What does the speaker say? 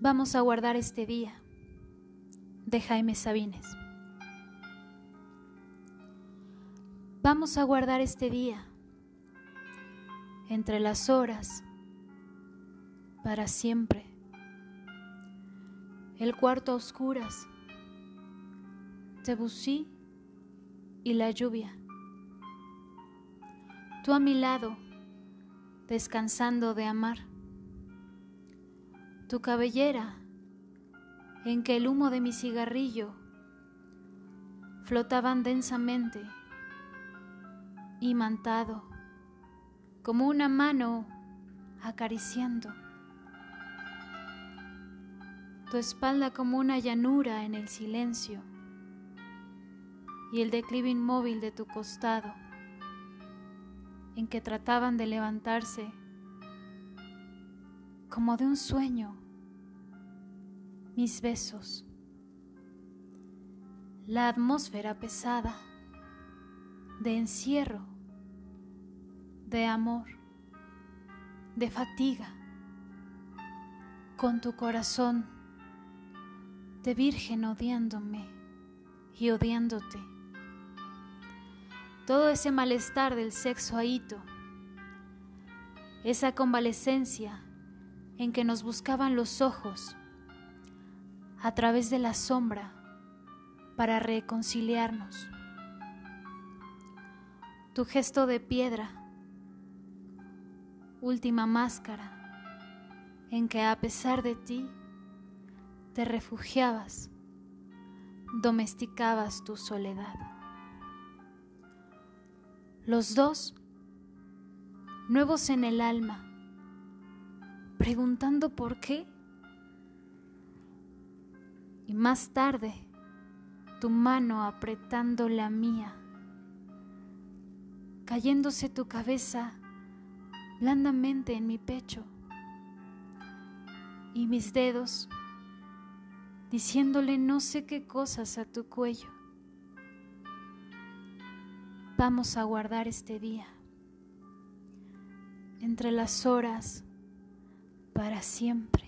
Vamos a guardar este día de Jaime Sabines. Vamos a guardar este día entre las horas para siempre. El cuarto a oscuras, Debussy y la lluvia. Tú a mi lado, descansando de amar tu cabellera, en que el humo de mi cigarrillo flotaban densamente, imantado, como una mano acariciando. Tu espalda como una llanura en el silencio y el declive inmóvil de tu costado, en que trataban de levantarse como de un sueño, mis besos, la atmósfera pesada de encierro, de amor, de fatiga, con tu corazón de virgen odiándome y odiándote. Todo ese malestar del sexo ahito, esa convalescencia en que nos buscaban los ojos a través de la sombra para reconciliarnos. Tu gesto de piedra, última máscara, en que a pesar de ti te refugiabas, domesticabas tu soledad. Los dos, nuevos en el alma, preguntando por qué. Y más tarde, tu mano apretando la mía, cayéndose tu cabeza blandamente en mi pecho y mis dedos diciéndole no sé qué cosas a tu cuello. Vamos a guardar este día entre las horas para siempre.